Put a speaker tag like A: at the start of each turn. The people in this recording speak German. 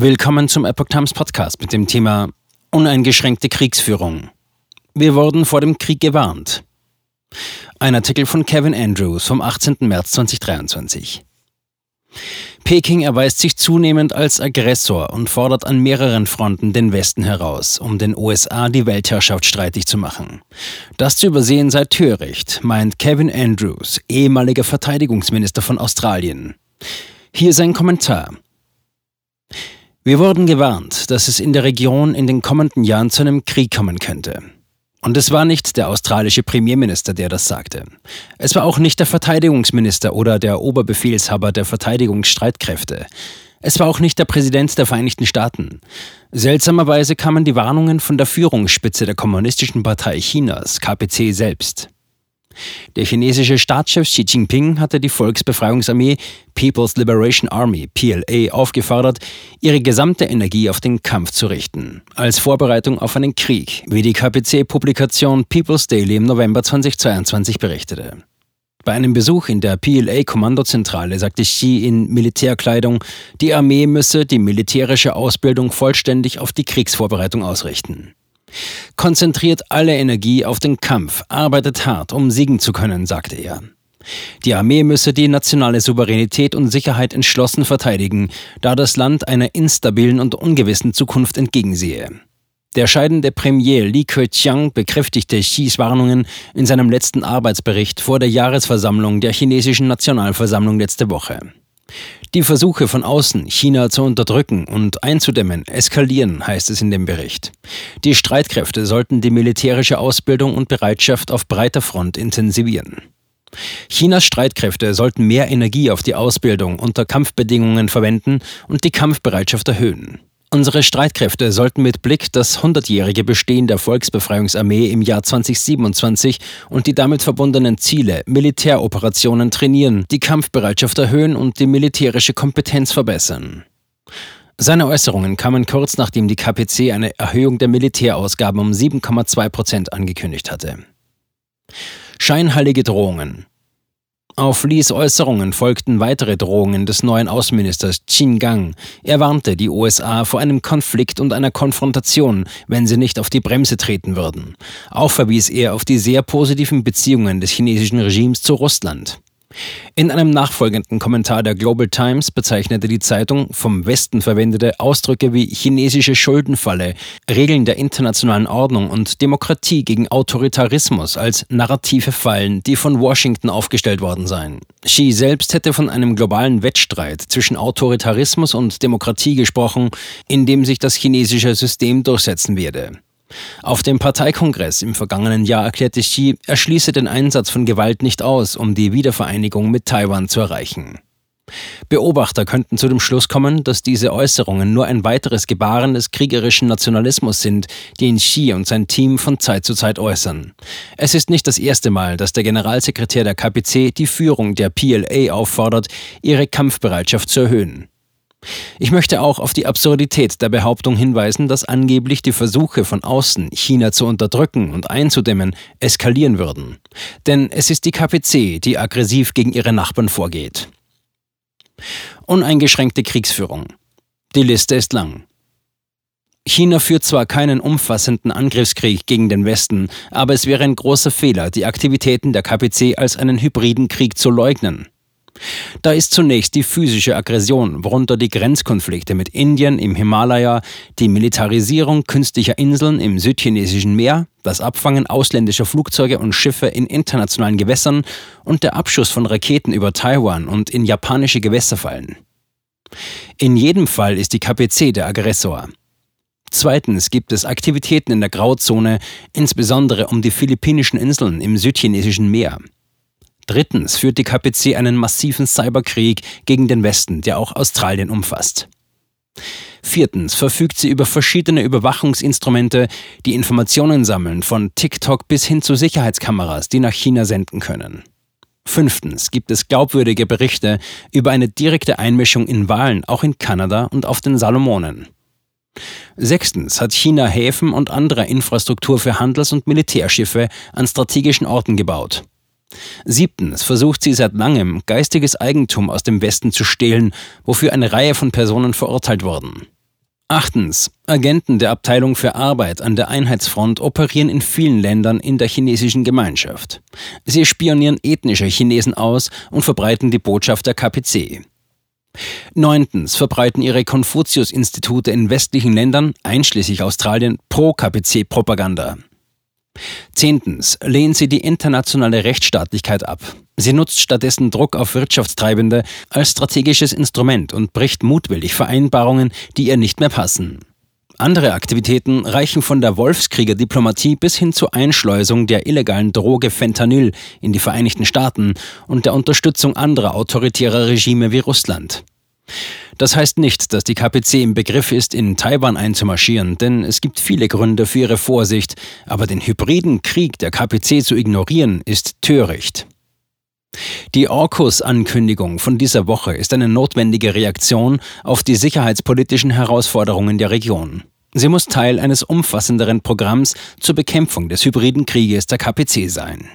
A: Willkommen zum Epoch Times Podcast mit dem Thema Uneingeschränkte Kriegsführung. Wir wurden vor dem Krieg gewarnt. Ein Artikel von Kevin Andrews vom 18. März 2023. Peking erweist sich zunehmend als Aggressor und fordert an mehreren Fronten den Westen heraus, um den USA die Weltherrschaft streitig zu machen. Das zu übersehen sei töricht, meint Kevin Andrews, ehemaliger Verteidigungsminister von Australien. Hier sein Kommentar. Wir wurden gewarnt, dass es in der Region in den kommenden Jahren zu einem Krieg kommen könnte. Und es war nicht der australische Premierminister, der das sagte. Es war auch nicht der Verteidigungsminister oder der Oberbefehlshaber der Verteidigungsstreitkräfte. Es war auch nicht der Präsident der Vereinigten Staaten. Seltsamerweise kamen die Warnungen von der Führungsspitze der Kommunistischen Partei Chinas, KPC selbst. Der chinesische Staatschef Xi Jinping hatte die Volksbefreiungsarmee People's Liberation Army PLA aufgefordert, ihre gesamte Energie auf den Kampf zu richten, als Vorbereitung auf einen Krieg, wie die KPC-Publikation People's Daily im November 2022 berichtete. Bei einem Besuch in der PLA-Kommandozentrale sagte Xi in Militärkleidung, die Armee müsse die militärische Ausbildung vollständig auf die Kriegsvorbereitung ausrichten. Konzentriert alle Energie auf den Kampf, arbeitet hart, um siegen zu können, sagte er. Die Armee müsse die nationale Souveränität und Sicherheit entschlossen verteidigen, da das Land einer instabilen und ungewissen Zukunft entgegensehe. Der scheidende Premier Li Keqiang bekräftigte Xis Warnungen in seinem letzten Arbeitsbericht vor der Jahresversammlung der chinesischen Nationalversammlung letzte Woche. Die Versuche von außen, China zu unterdrücken und einzudämmen, eskalieren, heißt es in dem Bericht. Die Streitkräfte sollten die militärische Ausbildung und Bereitschaft auf breiter Front intensivieren. Chinas Streitkräfte sollten mehr Energie auf die Ausbildung unter Kampfbedingungen verwenden und die Kampfbereitschaft erhöhen. Unsere Streitkräfte sollten mit Blick das 100-jährige Bestehen der Volksbefreiungsarmee im Jahr 2027 und die damit verbundenen Ziele, Militäroperationen trainieren, die Kampfbereitschaft erhöhen und die militärische Kompetenz verbessern. Seine Äußerungen kamen kurz nachdem die KPC eine Erhöhung der Militärausgaben um 7,2 Prozent angekündigt hatte. Scheinheilige Drohungen. Auf Lees Äußerungen folgten weitere Drohungen des neuen Außenministers Qin Gang. Er warnte die USA vor einem Konflikt und einer Konfrontation, wenn sie nicht auf die Bremse treten würden. Auch verwies er auf die sehr positiven Beziehungen des chinesischen Regimes zu Russland. In einem nachfolgenden Kommentar der Global Times bezeichnete die Zeitung vom Westen verwendete Ausdrücke wie chinesische Schuldenfalle, Regeln der internationalen Ordnung und Demokratie gegen Autoritarismus als narrative Fallen, die von Washington aufgestellt worden seien. Xi selbst hätte von einem globalen Wettstreit zwischen Autoritarismus und Demokratie gesprochen, in dem sich das chinesische System durchsetzen werde. Auf dem Parteikongress im vergangenen Jahr erklärte Xi, er schließe den Einsatz von Gewalt nicht aus, um die Wiedervereinigung mit Taiwan zu erreichen. Beobachter könnten zu dem Schluss kommen, dass diese Äußerungen nur ein weiteres Gebaren des kriegerischen Nationalismus sind, den Xi und sein Team von Zeit zu Zeit äußern. Es ist nicht das erste Mal, dass der Generalsekretär der KPC die Führung der PLA auffordert, ihre Kampfbereitschaft zu erhöhen. Ich möchte auch auf die Absurdität der Behauptung hinweisen, dass angeblich die Versuche von außen, China zu unterdrücken und einzudämmen, eskalieren würden. Denn es ist die KPC, die aggressiv gegen ihre Nachbarn vorgeht. Uneingeschränkte Kriegsführung. Die Liste ist lang. China führt zwar keinen umfassenden Angriffskrieg gegen den Westen, aber es wäre ein großer Fehler, die Aktivitäten der KPC als einen hybriden Krieg zu leugnen. Da ist zunächst die physische Aggression, worunter die Grenzkonflikte mit Indien im Himalaya, die Militarisierung künstlicher Inseln im südchinesischen Meer, das Abfangen ausländischer Flugzeuge und Schiffe in internationalen Gewässern und der Abschuss von Raketen über Taiwan und in japanische Gewässer fallen. In jedem Fall ist die KPC der Aggressor. Zweitens gibt es Aktivitäten in der Grauzone, insbesondere um die philippinischen Inseln im südchinesischen Meer. Drittens führt die KPC einen massiven Cyberkrieg gegen den Westen, der auch Australien umfasst. Viertens verfügt sie über verschiedene Überwachungsinstrumente, die Informationen sammeln, von TikTok bis hin zu Sicherheitskameras, die nach China senden können. Fünftens gibt es glaubwürdige Berichte über eine direkte Einmischung in Wahlen, auch in Kanada und auf den Salomonen. Sechstens hat China Häfen und andere Infrastruktur für Handels- und Militärschiffe an strategischen Orten gebaut. Siebtens versucht sie seit langem, geistiges Eigentum aus dem Westen zu stehlen, wofür eine Reihe von Personen verurteilt wurden. Achtens. Agenten der Abteilung für Arbeit an der Einheitsfront operieren in vielen Ländern in der chinesischen Gemeinschaft. Sie spionieren ethnische Chinesen aus und verbreiten die Botschaft der KPC. Neuntens verbreiten ihre Konfuzius-Institute in westlichen Ländern, einschließlich Australien, Pro-KPC-Propaganda. Zehntens lehnt sie die internationale Rechtsstaatlichkeit ab. Sie nutzt stattdessen Druck auf Wirtschaftstreibende als strategisches Instrument und bricht mutwillig Vereinbarungen, die ihr nicht mehr passen. Andere Aktivitäten reichen von der Wolfskrieger-Diplomatie bis hin zur Einschleusung der illegalen Droge Fentanyl in die Vereinigten Staaten und der Unterstützung anderer autoritärer Regime wie Russland. Das heißt nicht, dass die KPC im Begriff ist, in Taiwan einzumarschieren, denn es gibt viele Gründe für ihre Vorsicht, aber den hybriden Krieg der KPC zu ignorieren, ist töricht. Die AUKUS-Ankündigung von dieser Woche ist eine notwendige Reaktion auf die sicherheitspolitischen Herausforderungen der Region. Sie muss Teil eines umfassenderen Programms zur Bekämpfung des hybriden Krieges der KPC sein.